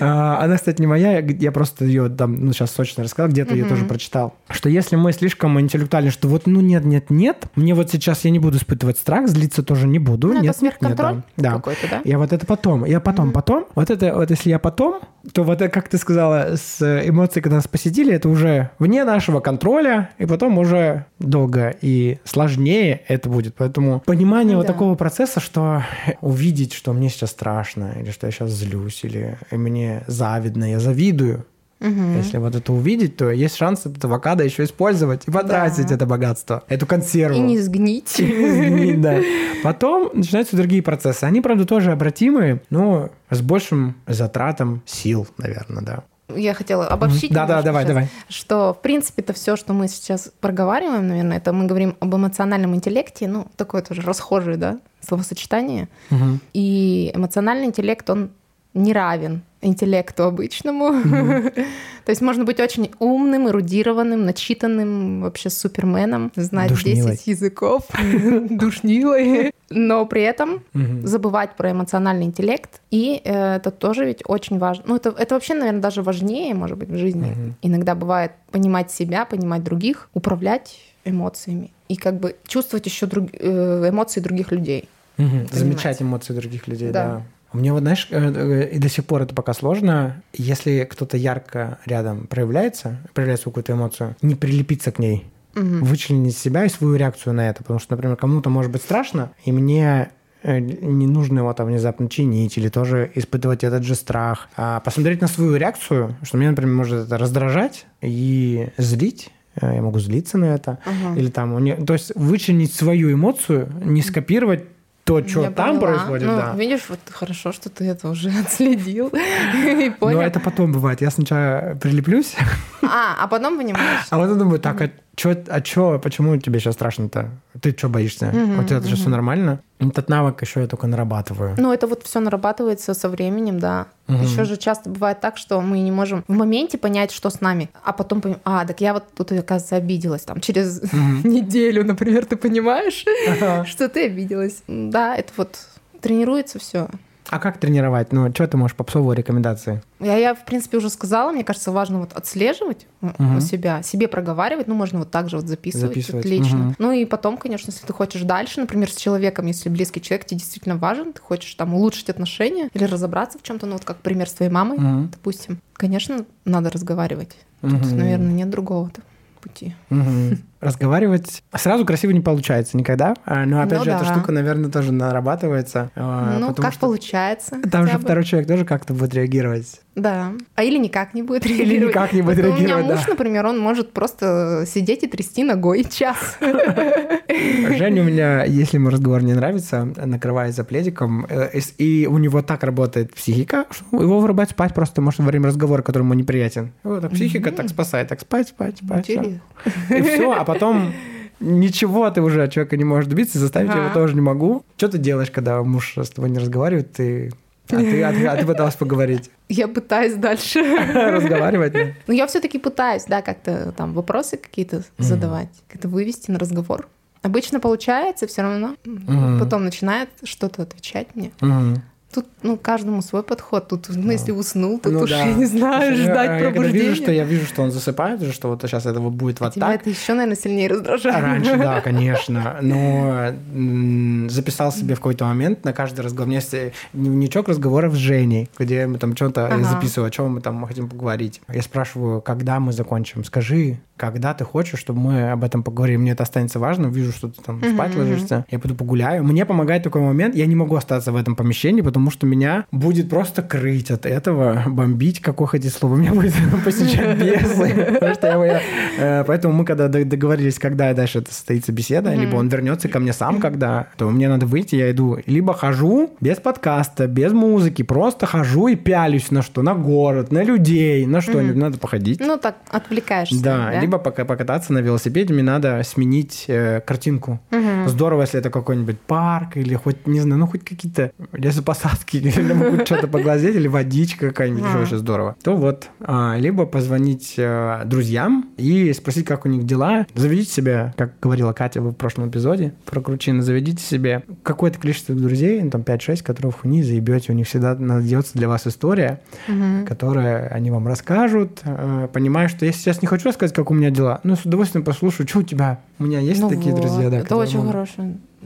Speaker 2: А, она, кстати, не моя, я просто ее там, ну, сейчас сочно рассказал, где-то ее тоже прочитал. Что если мы слишком интеллектуальны, что вот, ну, нет, нет, нет, мне вот сейчас я не буду испытывать страх, злиться тоже не буду. Ну,
Speaker 1: нет, это сверхконтроль
Speaker 2: да. да? Я вот это потом. Я потом, потом. Вот это, вот если я потом, то вот это, как ты сказала, с эмоцией, когда нас посетили, это уже вне нашего контроля, и потом уже долго и сложнее это будет. Поэтому понимание понимание да. вот такого процесса, что увидеть, что мне сейчас страшно, или что я сейчас злюсь, или мне завидно, я завидую. Угу. Если вот это увидеть, то есть шанс этот авокадо еще использовать и потратить да. это богатство, эту консерву.
Speaker 1: И не сгнить. <laughs> И
Speaker 2: не сгнить, да. <laughs> Потом начинаются другие процессы. Они, правда, тоже обратимые, но с большим затратом сил, наверное, да
Speaker 1: я хотела обобщить.
Speaker 2: Да, да, давай, давай.
Speaker 1: Что, в принципе, это все, что мы сейчас проговариваем, наверное, это мы говорим об эмоциональном интеллекте, ну, такое тоже расхожее, да, словосочетание. Угу. И эмоциональный интеллект, он не равен интеллекту обычному. Mm-hmm. <laughs> То есть можно быть очень умным, эрудированным, начитанным, вообще суперменом, знать Душнилой. 10 языков, <laughs> душнилой, но при этом mm-hmm. забывать про эмоциональный интеллект. И э, это тоже ведь очень важно. Ну, это, это вообще, наверное, даже важнее, может быть, в жизни. Mm-hmm. Иногда бывает понимать себя, понимать других, управлять эмоциями и как бы чувствовать еще друг, э, эмоции других людей.
Speaker 2: Угу. Замечать эмоции других людей, да. да. Мне вот, знаешь, э, э, и до сих пор это пока сложно. Если кто-то ярко рядом проявляется, проявляет свою какую-то эмоцию, не прилепиться к ней, угу. вычленить себя и свою реакцию на это. Потому что, например, кому-то может быть страшно, и мне э, не нужно его там внезапно чинить или тоже испытывать этот же страх. А посмотреть на свою реакцию, что меня, например, может это раздражать и злить, я могу злиться на это. Uh-huh. Или там, то есть вычленить свою эмоцию, не скопировать то, что
Speaker 1: Я
Speaker 2: там
Speaker 1: поняла.
Speaker 2: происходит,
Speaker 1: ну,
Speaker 2: да.
Speaker 1: видишь, вот хорошо, что ты это уже <laughs> отследил <laughs> и
Speaker 2: Но
Speaker 1: понял.
Speaker 2: это потом бывает. Я сначала прилеплюсь,
Speaker 1: А, а потом понимаешь.
Speaker 2: а потом думаю, так, а чё, а чё, почему тебе сейчас страшно-то? Ты что боишься?
Speaker 1: Мгм,
Speaker 2: У тебя же все нормально? Этот навык еще я только нарабатываю.
Speaker 1: Ну, это вот все нарабатывается со временем, да.
Speaker 2: Мгм.
Speaker 1: Еще же часто бывает так, что мы не можем в моменте понять, что с нами, а потом поним- а, так я вот тут, оказывается, обиделась. Там через
Speaker 2: Мгм. <laughs>
Speaker 1: неделю, например, ты понимаешь,
Speaker 2: Ага. <laughs>
Speaker 1: что ты обиделась. Да, это вот тренируется все.
Speaker 2: А как тренировать? Ну, что ты можешь попсовые рекомендации?
Speaker 1: Я, я, в принципе, уже сказала, мне кажется, важно вот отслеживать у-
Speaker 2: Мгм.
Speaker 1: у себя, себе проговаривать, ну, можно вот так же вот записывать,
Speaker 2: Записывать,
Speaker 1: отлично.
Speaker 2: мгм.
Speaker 1: Ну и потом, конечно, если ты хочешь дальше, например, с человеком, если близкий человек тебе действительно важен, ты хочешь там улучшить отношения или разобраться в чем-то, ну вот как пример с твоей мамой,
Speaker 2: Мгм.
Speaker 1: допустим, конечно, надо разговаривать. Тут, наверное, нет другого пути.
Speaker 2: Мгм. Разговаривать сразу красиво не получается никогда. А, Но опять
Speaker 1: Ну
Speaker 2: же, эта
Speaker 1: да.
Speaker 2: штука, наверное, тоже нарабатывается. а,
Speaker 1: ну, как
Speaker 2: что
Speaker 1: получается.
Speaker 2: Там же
Speaker 1: бы.
Speaker 2: второй человек тоже как-то будет реагировать.
Speaker 1: Да. А или никак не будет <laughs> реагировать.
Speaker 2: никак не будет
Speaker 1: Вот У меня
Speaker 2: реагировать, да.
Speaker 1: муж, например, он может просто сидеть и трясти ногой час. <laughs>
Speaker 2: Женя у меня, если ему разговор не нравится, накрывается пледиком, э, и- у него так работает психика, что его вырубать спать просто может во время разговора, который ему неприятен. Вот психика так спасает, так спать, спать, спать. И все, а потом ничего ты уже от человека не можешь добиться, заставить
Speaker 1: Ага.
Speaker 2: его тоже не могу. Что ты делаешь, когда муж с тобой не разговаривает, ты... А ты, а ты- а ты пыталась поговорить?
Speaker 1: Я пытаюсь дальше. <laughs>
Speaker 2: Разговаривать? да?
Speaker 1: Но я все-таки пытаюсь, да, как-то там вопросы какие-то задавать, как-то вывести на разговор. Обычно получается все равно.
Speaker 2: Мгм.
Speaker 1: Потом начинает что-то отвечать мне.
Speaker 2: Мгм.
Speaker 1: Тут, ну, каждому свой подход. Тут, ну, если уснул, тут
Speaker 2: Ну
Speaker 1: уж,
Speaker 2: да. <laughs>
Speaker 1: я не знаю,
Speaker 2: Я-
Speaker 1: ждать
Speaker 2: я
Speaker 1: пробуждения.
Speaker 2: вижу, что я вижу, что он засыпает, уже что вот сейчас это вот будет вот
Speaker 1: Тебя
Speaker 2: так.
Speaker 1: это еще, наверное, сильнее раздражает.
Speaker 2: А Раньше, да, <laughs> конечно. Но записал себе в какой-то момент на каждый разговор. У меня есть э, дневничок разговоров с Женей, где мы там что-то
Speaker 1: Ага.
Speaker 2: записываем, о чем мы там хотим поговорить. Я спрашиваю, когда мы закончим? Скажи, когда ты хочешь, чтобы мы об этом поговорили. Мне это останется важно. Вижу, что ты там спать ложишься. Я пойду погуляю. Мне помогает такой момент. Я не могу остаться в этом помещении, потому что меня будет просто крыть от этого, бомбить, какое хотите слово. Меня будет <laughs> посещать <laughs> бесы. Потому э, Поэтому мы когда договорились, когда дальше это состоится беседа, либо он вернется ко мне сам, когда, то мне надо выйти, я иду. Либо хожу без подкаста, без музыки, просто хожу и пялюсь на что? На город, на людей, на что-нибудь. Надо походить.
Speaker 1: Ну, так, отвлекаешься.
Speaker 2: Да, либо пока покататься на велосипеде, мне надо сменить э, картинку. Здорово, если это какой-нибудь парк или хоть, не знаю, ну хоть какие-то лесопосадки, или <laughs> могут что-то поглазеть, или водичка какая-нибудь, еще очень здорово. То вот, а, либо позвонить э, друзьям и спросить, как у них дела. Заведите себе, как говорила Катя в прошлом эпизоде про кручины, заведите себе какое-то количество друзей, ну, там 5-6, которых вы не заебете, у них всегда найдется для вас история,
Speaker 1: Мгм.
Speaker 2: которые они вам расскажут, э, понимая, что я сейчас не хочу рассказать, как у меня дела, но с удовольствием послушаю, что у тебя. У меня есть
Speaker 1: Ну
Speaker 2: такие
Speaker 1: вот,
Speaker 2: друзья, да.
Speaker 1: Это очень
Speaker 2: могут-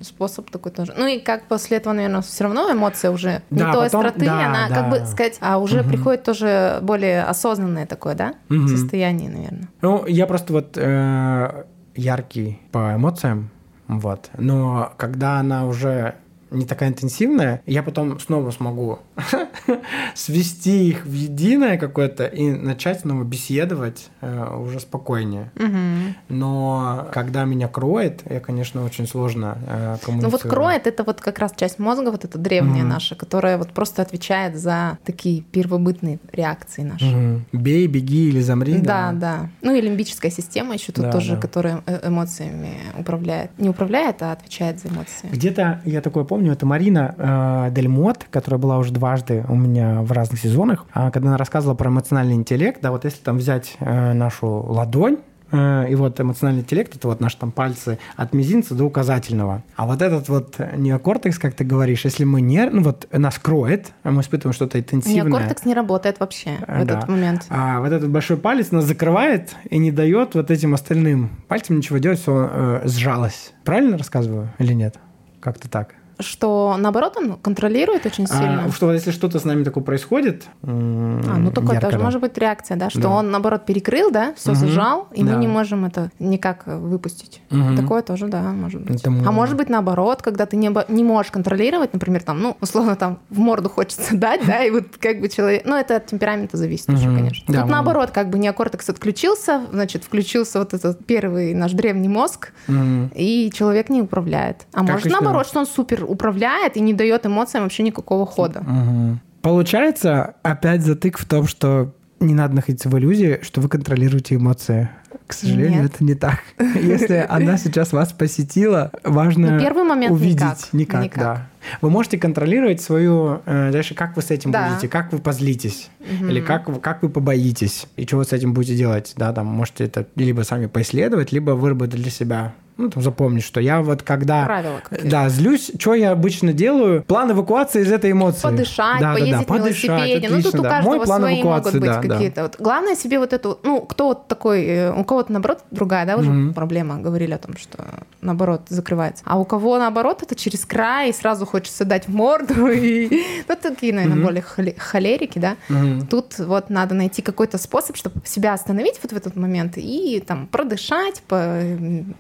Speaker 1: способ такой тоже. Ну и как после этого, наверное, все равно эмоция уже не
Speaker 2: Да,
Speaker 1: той
Speaker 2: потом-
Speaker 1: остроты,
Speaker 2: да,
Speaker 1: она
Speaker 2: да.
Speaker 1: как бы сказать, а уже
Speaker 2: Мгм.
Speaker 1: приходит тоже более осознанное такое, да,
Speaker 2: Мгм.
Speaker 1: состояние, наверное.
Speaker 2: Ну, я просто вот э, яркий по эмоциям, вот. Но когда она уже не такая интенсивная, я потом снова смогу <laughs> свести их в единое какое-то и начать снова беседовать э, уже спокойнее.
Speaker 1: Мгм.
Speaker 2: Но когда меня кроет, я, конечно, очень сложно э,
Speaker 1: Ну
Speaker 2: коммуницировать.
Speaker 1: вот кроет это вот как раз часть мозга, вот эта древняя
Speaker 2: Мгм.
Speaker 1: наша, которая вот просто отвечает за такие первобытные реакции наши.
Speaker 2: Мгм. Бей, беги или замри.
Speaker 1: Да, да. Ну и лимбическая система еще тут
Speaker 2: Да,
Speaker 1: тоже,
Speaker 2: да.
Speaker 1: которая э- эмоциями управляет. Не управляет, а отвечает за эмоции.
Speaker 2: Где-то, я такое помню, это Марина э, Дельмот, которая была уже дважды у меня в разных сезонах, а, когда она рассказывала про эмоциональный интеллект, да, вот если там взять э, нашу ладонь, э, и вот эмоциональный интеллект, это вот наши там пальцы от мизинца до указательного. А вот этот вот неокортекс, как ты говоришь, если мы не, ну вот нас кроет, а мы испытываем что-то интенсивное.
Speaker 1: Неокортекс не работает вообще в
Speaker 2: А,
Speaker 1: этот
Speaker 2: да.
Speaker 1: момент.
Speaker 2: А вот этот большой палец нас закрывает и не дает вот этим остальным пальцем ничего делать, все э, сжалось. Правильно рассказываю или нет? Как-то так.
Speaker 1: Что наоборот он контролирует очень сильно.
Speaker 2: А, что вот если что-то с нами такое происходит,
Speaker 1: А, ну такое
Speaker 2: ярко,
Speaker 1: тоже
Speaker 2: да.
Speaker 1: может быть реакция, да, что
Speaker 2: Да.
Speaker 1: он наоборот перекрыл, да, все
Speaker 2: Мгм.
Speaker 1: зажал, и
Speaker 2: Да.
Speaker 1: мы не можем это никак выпустить.
Speaker 2: Мгм.
Speaker 1: Такое тоже, да, может быть.
Speaker 2: Это мы-
Speaker 1: А может быть наоборот, когда ты не, не можешь контролировать, например, там, ну, условно, там в морду хочется <laughs> дать, да, и вот как бы человек, ну, это от темперамента зависит еще,
Speaker 2: Мгм.
Speaker 1: конечно.
Speaker 2: Да,
Speaker 1: Тут
Speaker 2: мы-
Speaker 1: наоборот, как бы неокортекс отключился, значит, включился вот этот первый наш древний мозг,
Speaker 2: Мгм.
Speaker 1: и человек не управляет. А
Speaker 2: Как
Speaker 1: может наоборот, что он супер управляет и не дает эмоциям вообще никакого хода.
Speaker 2: Угу. Получается, опять затык в том, что не надо находиться в иллюзии, что вы контролируете эмоции. К сожалению,
Speaker 1: Нет.
Speaker 2: это не так. <laughs> Если она сейчас вас посетила, важно
Speaker 1: На первый момент
Speaker 2: увидеть.
Speaker 1: никак.
Speaker 2: Никак,
Speaker 1: Никак.
Speaker 2: да. Вы можете контролировать свою... э, Дальше, как вы с этим
Speaker 1: Да.
Speaker 2: будете, как вы позлитесь, или как, вы- как вы побоитесь, и что вы с этим будете делать. Да, там можете это либо сами поисследовать, либо выработать для себя. Ну, там запомнить, что я вот когда...
Speaker 1: Правила.
Speaker 2: Да, злюсь, что я обычно делаю? План эвакуации из этой эмоции.
Speaker 1: Подышать,
Speaker 2: Да, да, да,
Speaker 1: поездить на
Speaker 2: подышать,
Speaker 1: велосипеде. ну, тут
Speaker 2: отлично,
Speaker 1: у
Speaker 2: да.
Speaker 1: каждого
Speaker 2: Мой план
Speaker 1: свои могут быть
Speaker 2: да, да.
Speaker 1: какие-то. Вот, главное себе вот эту, ну, кто вот такой, э, у кого-то, наоборот, другая, да, уже
Speaker 2: Мгм.
Speaker 1: проблема, говорили о том, что, наоборот, закрывается. А у кого, наоборот, это через край, и сразу хочется дать в морду, <laughs> и, ну, такие, наверное,
Speaker 2: Мгм.
Speaker 1: более холе- холерики, да.
Speaker 2: Мгм.
Speaker 1: Тут вот надо найти какой-то способ, чтобы себя остановить вот в этот момент и там продышать, по,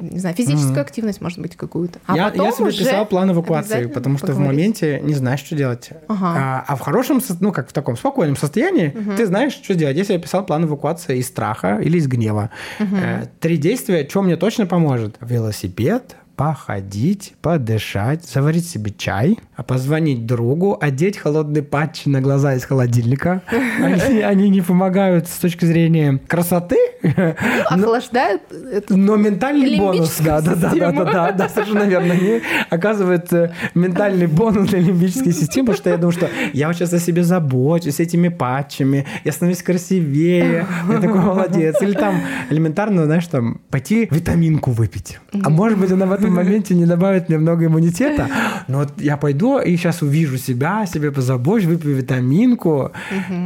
Speaker 1: не знаю, физическую
Speaker 2: Мгм.
Speaker 1: активность, может быть, какую-то. А
Speaker 2: я, я себе писал план эвакуации, потому что в
Speaker 1: поговорить.
Speaker 2: моменте не знаешь, что делать.
Speaker 1: Ага.
Speaker 2: А, а в хорошем, ну, как в таком спокойном состоянии,
Speaker 1: Мгм.
Speaker 2: ты знаешь, что делать. Если я писал план эвакуации из страха или из гнева, э, три действия, что мне точно поможет? Велосипед, походить, подышать, заварить себе чай, а позвонить другу, одеть холодные патчи на глаза из холодильника. <laughs> Они, они не помогают с точки зрения красоты,
Speaker 1: Ну, охлаждают эту
Speaker 2: но ментальный бонус, да, да, да, да, да, да, да, совершенно верно. Они оказывают э, ментальный бонус для лимбической системы, потому что я думаю, что я вот сейчас о себе забочусь этими патчами, я становлюсь красивее, я такой молодец. Или там элементарно, знаешь, там пойти витаминку выпить. А может быть, она в этом моменте не добавит мне много иммунитета, <gasps> но вот я пойду и сейчас увижу себя, себе позабочусь, выпью витаминку,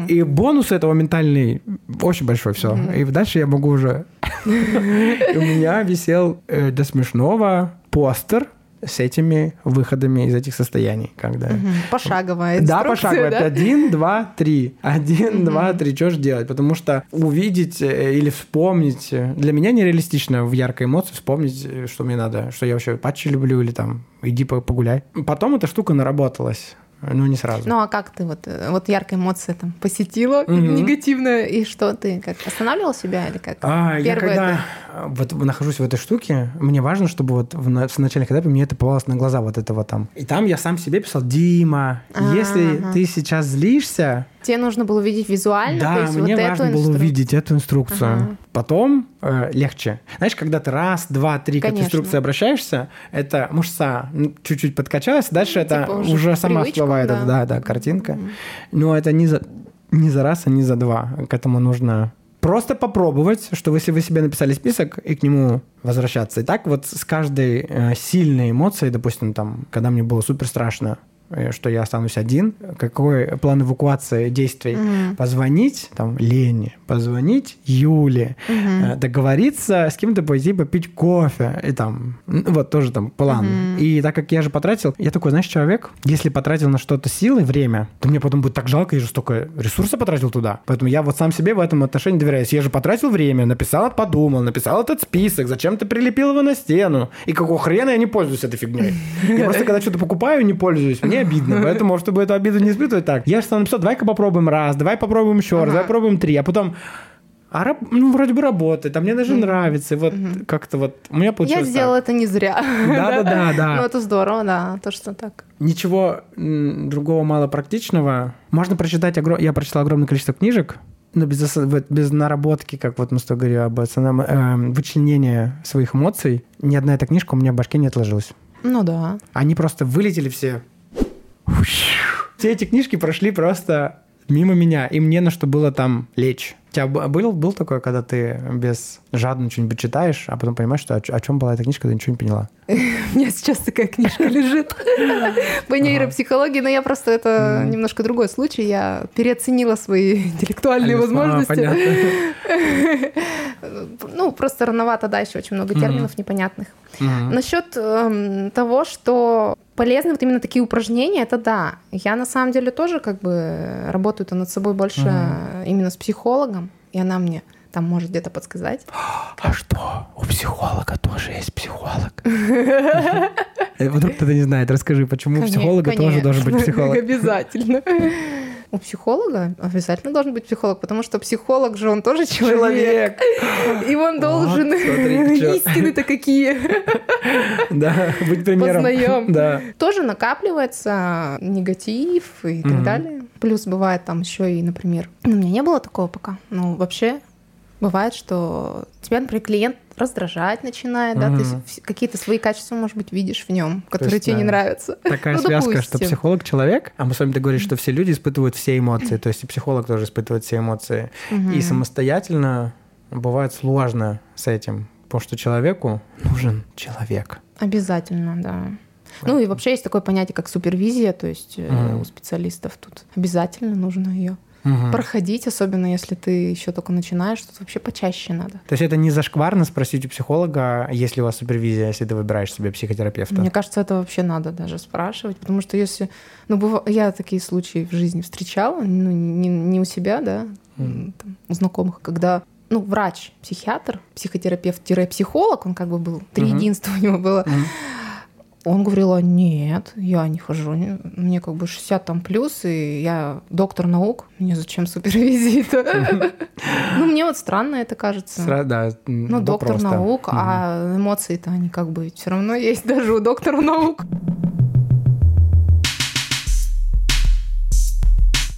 Speaker 2: и бонус этого ментальный очень большой, все. И дальше я могу уже. <laughs> <laughs> У меня висел э, до смешного постер с этими выходами из этих состояний. Когда...
Speaker 1: Мгм. Пошаговая
Speaker 2: Да, пошагово.
Speaker 1: да?
Speaker 2: Один, два, три. Один, два, три. Что же делать? Потому что увидеть э, или вспомнить... э, Для меня нереалистично в яркой эмоции вспомнить, э, что мне надо, что я вообще патчи люблю или там иди по- погуляй. Потом эта штука наработалась. Ну, не сразу.
Speaker 1: Ну а как ты вот, э, вот яркая эмоция там посетила
Speaker 2: Мгм.
Speaker 1: негативная, и что ты как останавливал себя или как?
Speaker 2: А, я
Speaker 1: Первое
Speaker 2: когда
Speaker 1: это-
Speaker 2: вот нахожусь в этой штуке, мне важно, чтобы вот в, на- в начальных этапе мне это попалось на глаза вот этого там. И там я сам себе писал, Дима, если
Speaker 1: Ага.
Speaker 2: ты сейчас злишься,
Speaker 1: Тебе нужно было увидеть визуально,
Speaker 2: да, мне
Speaker 1: вот
Speaker 2: важно было увидеть эту инструкцию.
Speaker 1: Ага.
Speaker 2: Потом э, легче. Знаешь, когда ты раз, два, три к
Speaker 1: Конечно.
Speaker 2: инструкции обращаешься, это мышца чуть-чуть подкачалась, дальше это
Speaker 1: Типа уже
Speaker 2: уже сама
Speaker 1: привычку,
Speaker 2: всплывает,
Speaker 1: да.
Speaker 2: да, да, картинка. Но это не за, не за раз, а не за два. К этому нужно просто попробовать, что если вы себе написали список и к нему возвращаться. И так вот с каждой э, сильной эмоцией, допустим, там, когда мне было супер страшно, что я останусь один, какой план эвакуации действий?
Speaker 1: Мгм.
Speaker 2: Позвонить там Лене, позвонить Юле, э, договориться с кем-то пойти попить кофе, и там, вот тоже там план.
Speaker 1: Мгм.
Speaker 2: И так как я же потратил, я такой, знаешь, человек, если потратил на что-то силы, время, то мне потом будет так жалко, я же столько ресурса потратил туда. Поэтому я вот сам себе в этом отношении доверяюсь. Я же потратил время, написал, подумал, написал этот список, зачем ты прилепил его на стену, и какого хрена я не пользуюсь этой фигней. Я <laughs> просто когда что-то покупаю, не пользуюсь, мне обидно. Поэтому, чтобы эту обиду не испытывать, так, я же написал, давай-ка попробуем раз, давай попробуем еще раз, давай попробуем три, а потом а раб- ну, вроде бы работает, а мне даже нравится. И вот как-то вот у меня
Speaker 1: Я
Speaker 2: получилось так.
Speaker 1: сделала это не зря.
Speaker 2: Да-да-да, <laughs> да.
Speaker 1: Ну это здорово, да, то, что так.
Speaker 2: Ничего другого мало практичного. Можно прочитать, огром- я прочитал огромное количество книжек, но без, ос- без наработки, как вот мы с тобой говорили об основном, эм, вычленения своих эмоций, ни одна эта книжка у меня в башке не отложилась.
Speaker 1: Ну да.
Speaker 2: Они просто вылетели все. Все эти книжки прошли просто мимо меня, и мне на что было там лечь. У тебя был, был такое, когда ты без жадно что-нибудь читаешь, а потом понимаешь, что о, о чем была эта книжка, ты ничего не поняла.
Speaker 1: У меня сейчас такая книжка лежит по нейропсихологии, но я просто это немножко другой случай. Я переоценила свои <laughs> интеллектуальные
Speaker 2: А,
Speaker 1: возможности. <laughs> Ну, просто рановато дальше, очень много терминов непонятных. Насчет эм, того, что полезны вот именно такие упражнения, это да. Я на самом деле тоже как бы работаю-то над собой больше
Speaker 2: Мгм.
Speaker 1: именно с психологом, и она мне там может где-то подсказать.
Speaker 2: А что? У психолога тоже есть психолог. <laughs> Э, Вдруг кто-то не знает, расскажи, почему у психолога тоже должен быть психолог. <laughs>
Speaker 1: Обязательно. У психолога обязательно должен быть психолог, потому что психолог же он тоже человек. человек. И он должен вот, истины-то какие.
Speaker 2: Да, быть примером.
Speaker 1: Познаем. Да. Тоже накапливается негатив и так далее. Плюс бывает там еще и, например, ну, у меня не было такого пока. Ну, вообще бывает, что тебя, например, клиент раздражать начинает, да, ты какие-то свои качества, может быть, видишь в нем, которые тебе не нравятся.
Speaker 2: Такая <laughs> ну, связка, что психолог человек, а мы с вами говорим, что все люди испытывают все эмоции, то есть и психолог тоже испытывает все эмоции. И самостоятельно бывает сложно с этим, потому что человеку нужен человек.
Speaker 1: Обязательно, да. Ну и вообще есть такое понятие, как супервизия, то есть угу. у специалистов тут обязательно нужно ее угу. проходить, особенно если ты еще только начинаешь, тут вообще почаще надо.
Speaker 2: То есть это не зашкварно спросить у психолога, есть ли у вас супервизия, если ты выбираешь себе психотерапевта?
Speaker 1: Мне кажется, это вообще надо даже спрашивать, потому что если... Ну, быв... я такие случаи в жизни встречала, ну, не, не у себя, да, mm. там, у знакомых, когда ну, врач, психиатр, психотерапевт-психолог, он как бы был, три uh-huh. единства у него было. Uh-huh он говорил, а нет, я не хожу, мне как бы 60 там плюс, и я доктор наук, мне зачем супервизита? Ну, мне вот странно это кажется.
Speaker 2: Да,
Speaker 1: Ну, доктор наук, а эмоции-то они как бы все равно есть даже у доктора наук.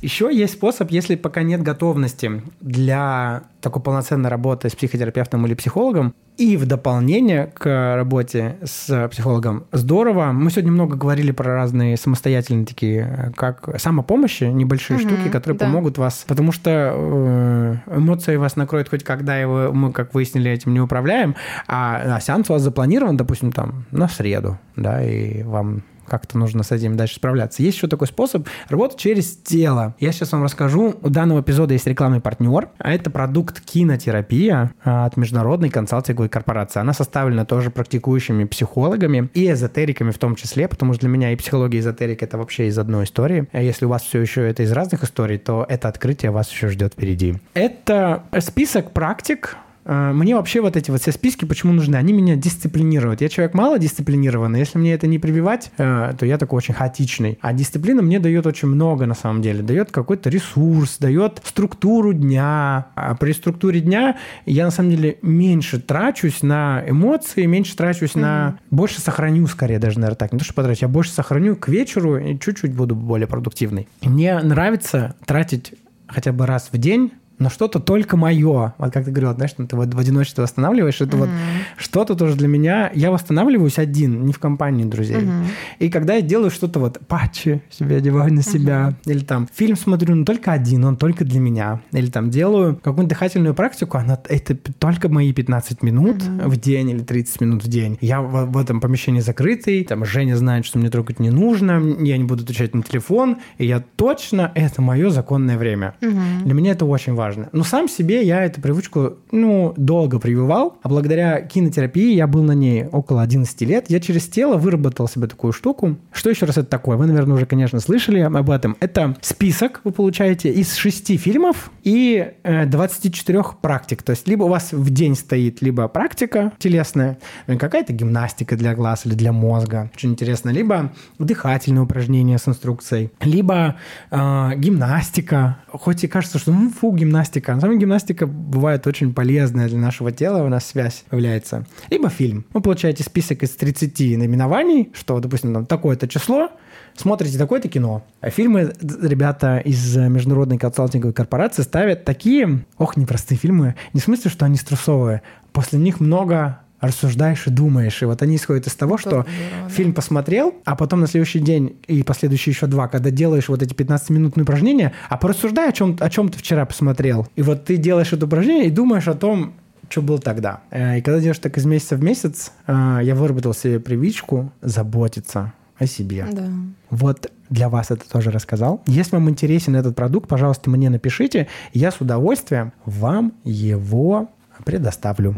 Speaker 2: Еще есть способ, если пока нет готовности для такой полноценной работы с психотерапевтом или психологом, и в дополнение к работе с психологом здорово. Мы сегодня много говорили про разные самостоятельные такие, как самопомощи, небольшие угу, штуки, которые да. помогут вас. Потому что э, эмоции вас накроют хоть когда его, мы, как выяснили, этим не управляем, а, а сеанс у вас запланирован, допустим, там на среду, да, и вам как-то нужно с этим дальше справляться. Есть еще такой способ работать через тело. Я сейчас вам расскажу. У данного эпизода есть рекламный партнер, а это продукт кинотерапия от международной консалтинговой корпорации. Она составлена тоже практикующими психологами и эзотериками в том числе, потому что для меня и психология, и эзотерика — это вообще из одной истории. А если у вас все еще это из разных историй, то это открытие вас еще ждет впереди. Это список практик, мне вообще вот эти вот все списки почему нужны? Они меня дисциплинируют. Я человек мало дисциплинированный. Если мне это не прививать, э, то я такой очень хаотичный. А дисциплина мне дает очень много на самом деле. Дает какой-то ресурс, дает структуру дня. А при структуре дня я на самом деле меньше трачусь на эмоции, меньше трачусь mm-hmm. на... Больше сохраню скорее даже, наверное, так. Не то, что потрачу, я больше сохраню к вечеру и чуть-чуть буду более продуктивный. И мне нравится тратить хотя бы раз в день но что-то только мое. Вот как ты говорила, знаешь, ты вот в одиночестве восстанавливаешь, это mm-hmm. вот что-то тоже для меня. Я восстанавливаюсь один, не в компании друзей. Mm-hmm. И когда я делаю что-то вот патчи себе одеваю на себя, mm-hmm. или там фильм смотрю, но только один, он только для меня. Или там делаю какую-нибудь дыхательную практику, она это только мои 15 минут mm-hmm. в день или 30 минут в день. Я в, в этом помещении закрытый, там Женя знает, что мне трогать не нужно, я не буду отвечать на телефон, и я точно, это мое законное время. Mm-hmm. Для меня это очень важно важно. Но сам себе я эту привычку, ну, долго прививал, а благодаря кинотерапии я был на ней около 11 лет. Я через тело выработал себе такую штуку. Что еще раз это такое? Вы, наверное, уже, конечно, слышали об этом. Это список вы получаете из 6 фильмов и э, 24 практик. То есть либо у вас в день стоит либо практика телесная, ну, какая-то гимнастика для глаз или для мозга, очень интересно, либо дыхательные упражнения с инструкцией, либо э, гимнастика. Хоть и кажется, что ну, фу, гимнастика гимнастика. На самом деле гимнастика бывает очень полезная для нашего тела, у нас связь является. Либо фильм. Вы получаете список из 30 наименований, что, допустим, там такое-то число, смотрите такое-то кино. А фильмы ребята из международной консалтинговой корпорации ставят такие, ох, непростые фильмы. Не в смысле, что они стрессовые. После них много рассуждаешь и думаешь. И вот они исходят из того, что здорово, фильм да. посмотрел, а потом на следующий день и последующие еще два, когда делаешь вот эти 15-минутные упражнения, а порассуждай, о чем, о чем ты вчера посмотрел. И вот ты делаешь это упражнение и думаешь о том, что было тогда. Э, и когда делаешь так из месяца в месяц, э, я выработал себе привычку заботиться о себе. Да. Вот для вас это тоже рассказал. Если вам интересен этот продукт, пожалуйста, мне напишите. Я с удовольствием вам его предоставлю.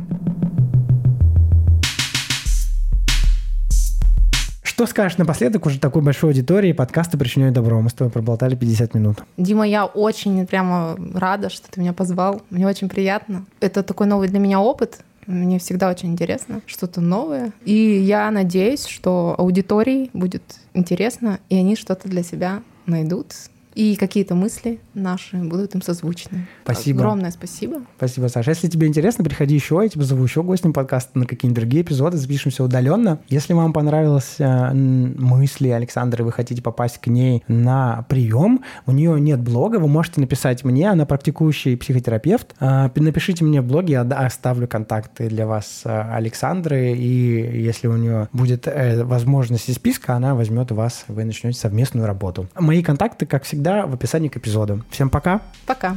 Speaker 2: Что скажешь напоследок уже такой большой аудитории подкаста «Причиняю добро»? Мы с тобой проболтали 50 минут.
Speaker 1: Дима, я очень прямо рада, что ты меня позвал. Мне очень приятно. Это такой новый для меня опыт. Мне всегда очень интересно, что-то новое. И я надеюсь, что аудитории будет интересно, и они что-то для себя найдут и какие-то мысли наши будут им созвучны.
Speaker 2: Спасибо.
Speaker 1: Огромное спасибо.
Speaker 2: Спасибо, Саша. Если тебе интересно, приходи еще, я тебя зову еще гостем подкаста на какие-нибудь другие эпизоды, запишемся удаленно. Если вам понравились э, мысли Александры, вы хотите попасть к ней на прием, у нее нет блога, вы можете написать мне, она практикующий психотерапевт. Э, напишите мне в блоге, я оставлю контакты для вас э, Александры, и если у нее будет возможность из списка, она возьмет вас, вы начнете совместную работу. Мои контакты, как всегда, в описании к эпизоду. Всем пока.
Speaker 1: Пока.